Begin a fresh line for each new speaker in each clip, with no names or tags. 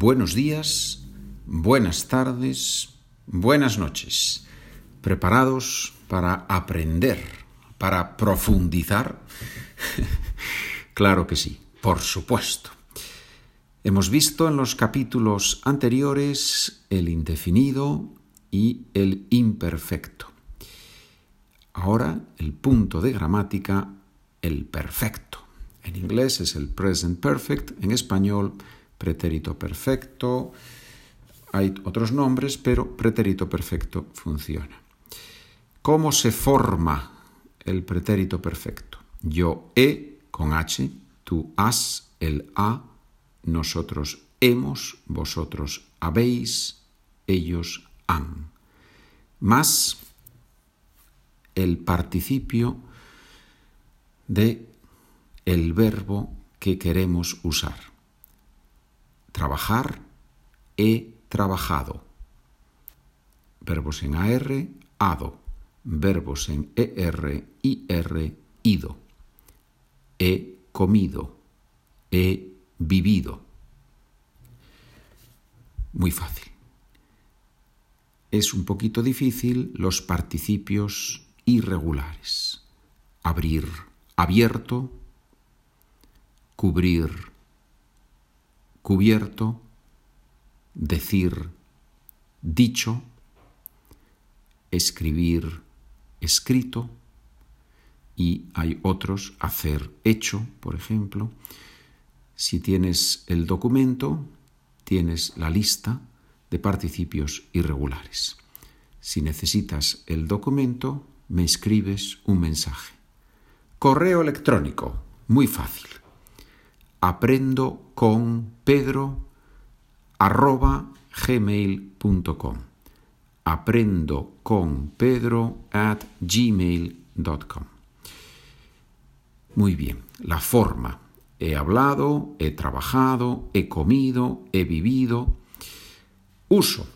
buenos días, buenas tardes, buenas noches. ¿Preparados para aprender, para profundizar? claro que sí, por supuesto. Hemos visto en los capítulos anteriores el indefinido y el imperfecto. Ahora el punto de gramática, el perfecto. En inglés es el present perfect, en español pretérito perfecto. Hay otros nombres, pero pretérito perfecto funciona. ¿Cómo se forma el pretérito perfecto? Yo he con H, tú has, el a, nosotros hemos, vosotros habéis, ellos han. Más el participio de el verbo que queremos usar. Trabajar, he trabajado. Verbos en AR, ado. Verbos en ER, IR, ido. He comido, he vivido. Muy fácil. Es un poquito difícil los participios irregulares. Abrir, abierto, cubrir, cubierto, decir, dicho, escribir, escrito, y hay otros, hacer, hecho, por ejemplo. Si tienes el documento, tienes la lista de participios irregulares. Si necesitas el documento, me escribes un mensaje. Correo electrónico, muy fácil aprendo con Pedro arroba gmail.com. Aprendo con Pedro at gmail.com. Muy bien, la forma. He hablado, he trabajado, he comido, he vivido. Uso.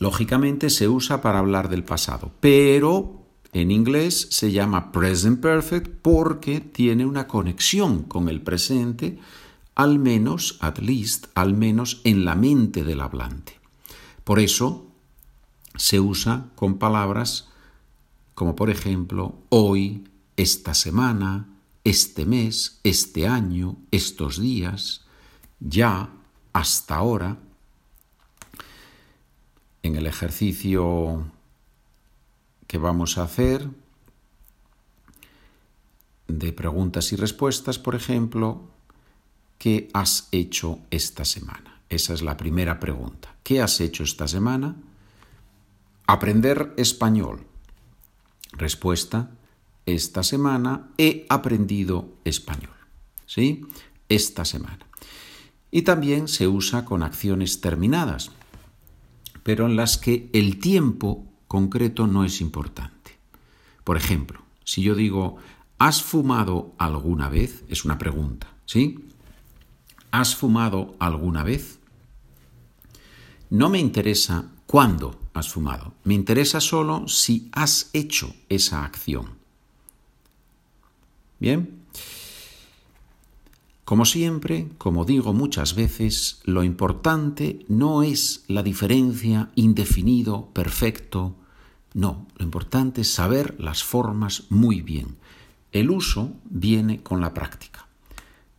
Lógicamente se usa para hablar del pasado, pero en inglés se llama present perfect porque tiene una conexión con el presente, al menos, at least, al menos en la mente del hablante. Por eso se usa con palabras como por ejemplo hoy, esta semana, este mes, este año, estos días, ya, hasta ahora. En el ejercicio que vamos a hacer de preguntas y respuestas, por ejemplo, ¿qué has hecho esta semana? Esa es la primera pregunta. ¿Qué has hecho esta semana? Aprender español. Respuesta, esta semana he aprendido español. ¿Sí? Esta semana. Y también se usa con acciones terminadas, pero en las que el tiempo concreto no es importante. Por ejemplo, si yo digo, ¿has fumado alguna vez? Es una pregunta, ¿sí? ¿Has fumado alguna vez? No me interesa cuándo has fumado, me interesa solo si has hecho esa acción. Bien. Como siempre, como digo muchas veces, lo importante no es la diferencia indefinido, perfecto, no, lo importante es saber las formas muy bien. El uso viene con la práctica.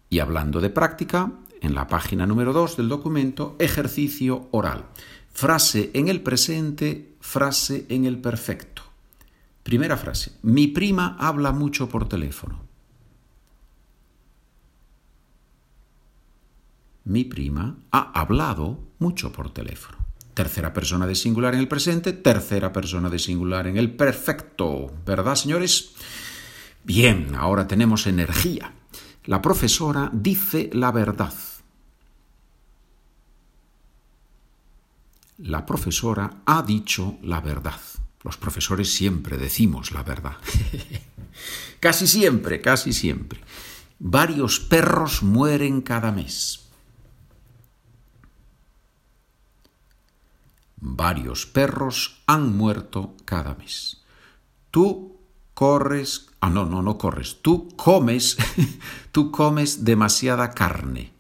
Y hablando de práctica, en la página número 2 del documento, ejercicio oral. Frase en el presente, frase en el perfecto. Primera frase. Mi prima habla mucho por teléfono. Mi prima ha hablado mucho por teléfono. Tercera persona de singular en el presente, tercera persona de singular en el perfecto. ¿Verdad, señores? Bien, ahora tenemos energía. La profesora dice la verdad. La profesora ha dicho la verdad. Los profesores siempre decimos la verdad. casi siempre, casi siempre. Varios perros mueren cada mes. Varios perros han muerto cada mes. Tú corres, ah, no, no, no corres, tú comes, tú comes demasiada carne.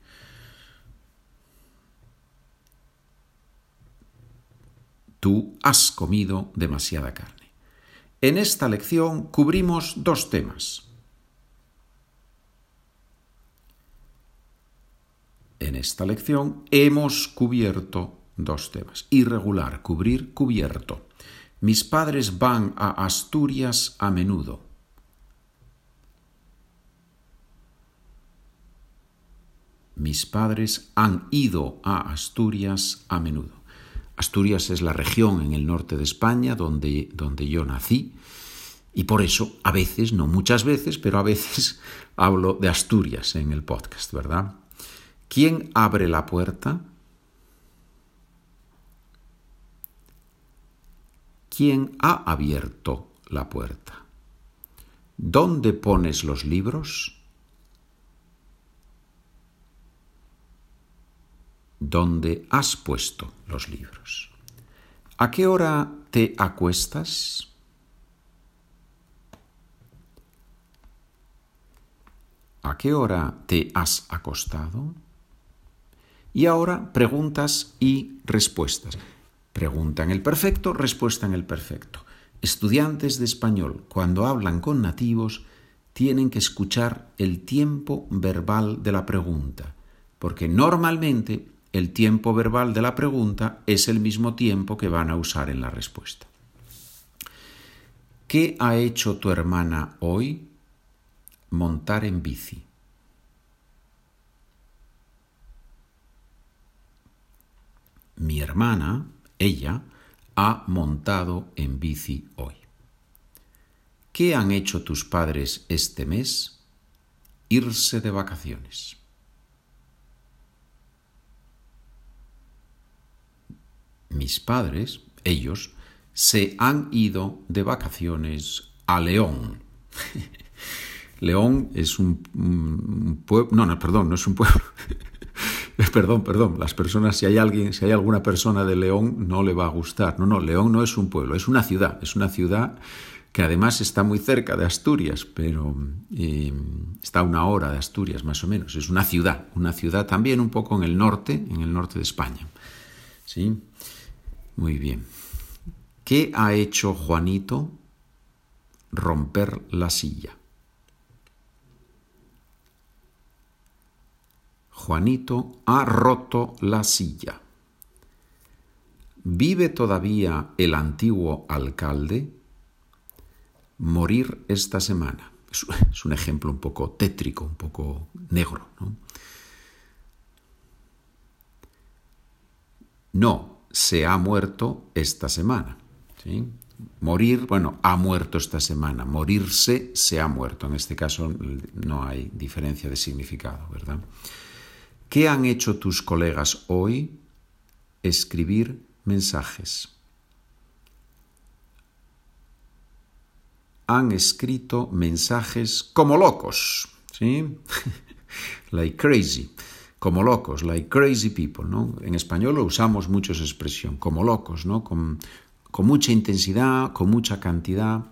Tú has comido demasiada carne. En esta lección cubrimos dos temas. En esta lección hemos cubierto dos temas. Irregular, cubrir, cubierto. Mis padres van a Asturias a menudo. Mis padres han ido a Asturias a menudo. Asturias es la región en el norte de España donde, donde yo nací y por eso a veces, no muchas veces, pero a veces hablo de Asturias en el podcast, ¿verdad? ¿Quién abre la puerta? ¿Quién ha abierto la puerta? ¿Dónde pones los libros? ¿Dónde has puesto los libros? ¿A qué hora te acuestas? ¿A qué hora te has acostado? Y ahora preguntas y respuestas. Pregunta en el perfecto, respuesta en el perfecto. Estudiantes de español, cuando hablan con nativos, tienen que escuchar el tiempo verbal de la pregunta, porque normalmente el tiempo verbal de la pregunta es el mismo tiempo que van a usar en la respuesta. ¿Qué ha hecho tu hermana hoy? Montar en bici. Mi hermana, ella, ha montado en bici hoy. ¿Qué han hecho tus padres este mes? Irse de vacaciones. mis padres, ellos, se han ido de vacaciones a León. León es un, pueblo, no, no, perdón, no es un pueblo. perdón, perdón, las personas, si hay alguien, si hay alguna persona de León, no le va a gustar. No, no, León no es un pueblo, es una ciudad, es una ciudad que además está muy cerca de Asturias, pero eh, está a una hora de Asturias más o menos. Es una ciudad, una ciudad también un poco en el norte, en el norte de España. ¿Sí? Muy bien. ¿Qué ha hecho Juanito? Romper la silla. Juanito ha roto la silla. ¿Vive todavía el antiguo alcalde? Morir esta semana. Es un ejemplo un poco tétrico, un poco negro. No, se ha muerto esta semana. ¿sí? Morir, bueno, ha muerto esta semana. Morirse, se ha muerto. En este caso no hay diferencia de significado, ¿verdad? ¿Qué han hecho tus colegas hoy? Escribir mensajes. Han escrito mensajes como locos, ¿sí? like crazy como locos, like crazy people, ¿no? En español lo usamos mucho esa expresión, como locos, ¿no? Con, con mucha intensidad, con mucha cantidad.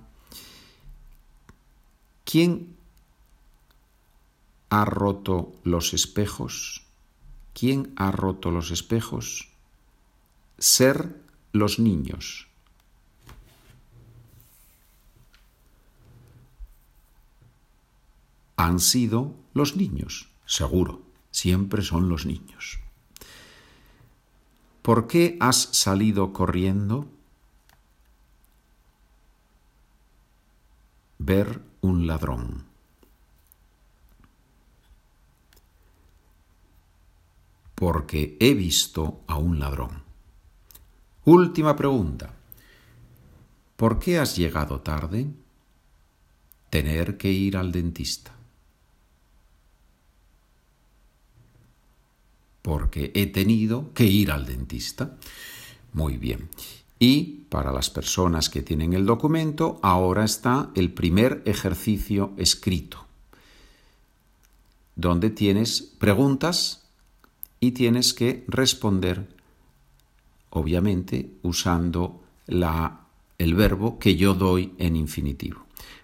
¿Quién ha roto los espejos? ¿Quién ha roto los espejos? Ser los niños. Han sido los niños, seguro siempre son los niños. ¿Por qué has salido corriendo? Ver un ladrón. Porque he visto a un ladrón. Última pregunta. ¿Por qué has llegado tarde? Tener que ir al dentista. porque he tenido que ir al dentista. Muy bien. Y para las personas que tienen el documento, ahora está el primer ejercicio escrito, donde tienes preguntas y tienes que responder, obviamente, usando el verbo que yo doy en infinitivo.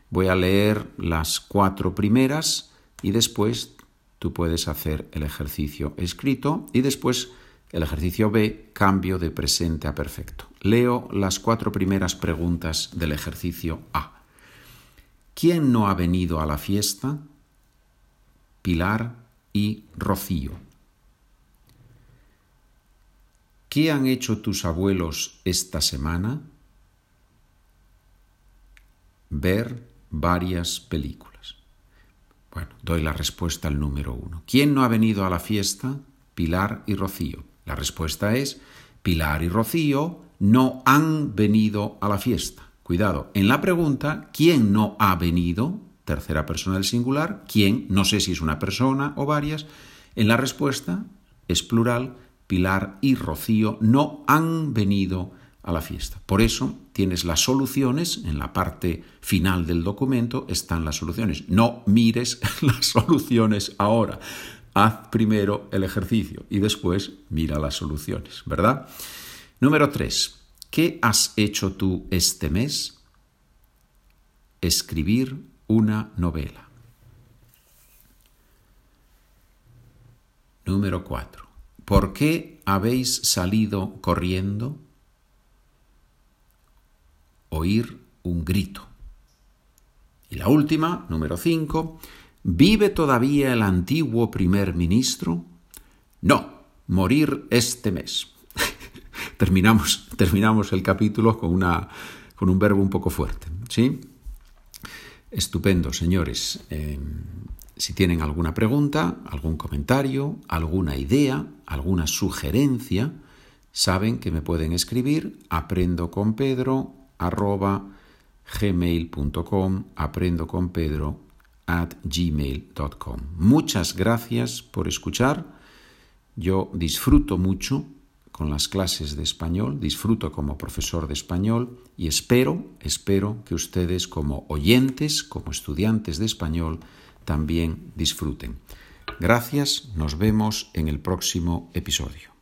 Voy a leer las cuatro primeras y después tú puedes hacer el ejercicio escrito y después El ejercicio B, cambio de presente a perfecto. Leo las cuatro primeras preguntas del ejercicio A. ¿Quién no ha venido a la fiesta? Pilar y Rocío. ¿Qué han hecho tus abuelos esta semana? Ver varias películas. Bueno, doy la respuesta al número uno. ¿Quién no ha venido a la fiesta? Pilar y Rocío. La respuesta es Pilar y Rocío no han venido a la fiesta. Cuidado, en la pregunta, ¿quién no ha venido? Tercera persona del singular, ¿quién? No sé si es una persona o varias. En la respuesta es plural, Pilar y Rocío no han venido a la fiesta. Por eso tienes las soluciones, en la parte final del documento están las soluciones. No mires las soluciones ahora. Haz primero el ejercicio y después mira las soluciones, ¿verdad? Número 3. ¿Qué has hecho tú este mes? Escribir una novela. Número 4. ¿Por qué habéis salido corriendo? Oír un grito. Y la última, número 5. ¿Vive todavía el antiguo primer ministro? No, morir este mes. terminamos, terminamos el capítulo con, una, con un verbo un poco fuerte. ¿sí? Estupendo, señores. Eh, si tienen alguna pregunta, algún comentario, alguna idea, alguna sugerencia, saben que me pueden escribir aprendo con at gmail.com. Muchas gracias por escuchar. Yo disfruto mucho con las clases de español, disfruto como profesor de español y espero, espero que ustedes como oyentes, como estudiantes de español, también disfruten. Gracias, nos vemos en el próximo episodio.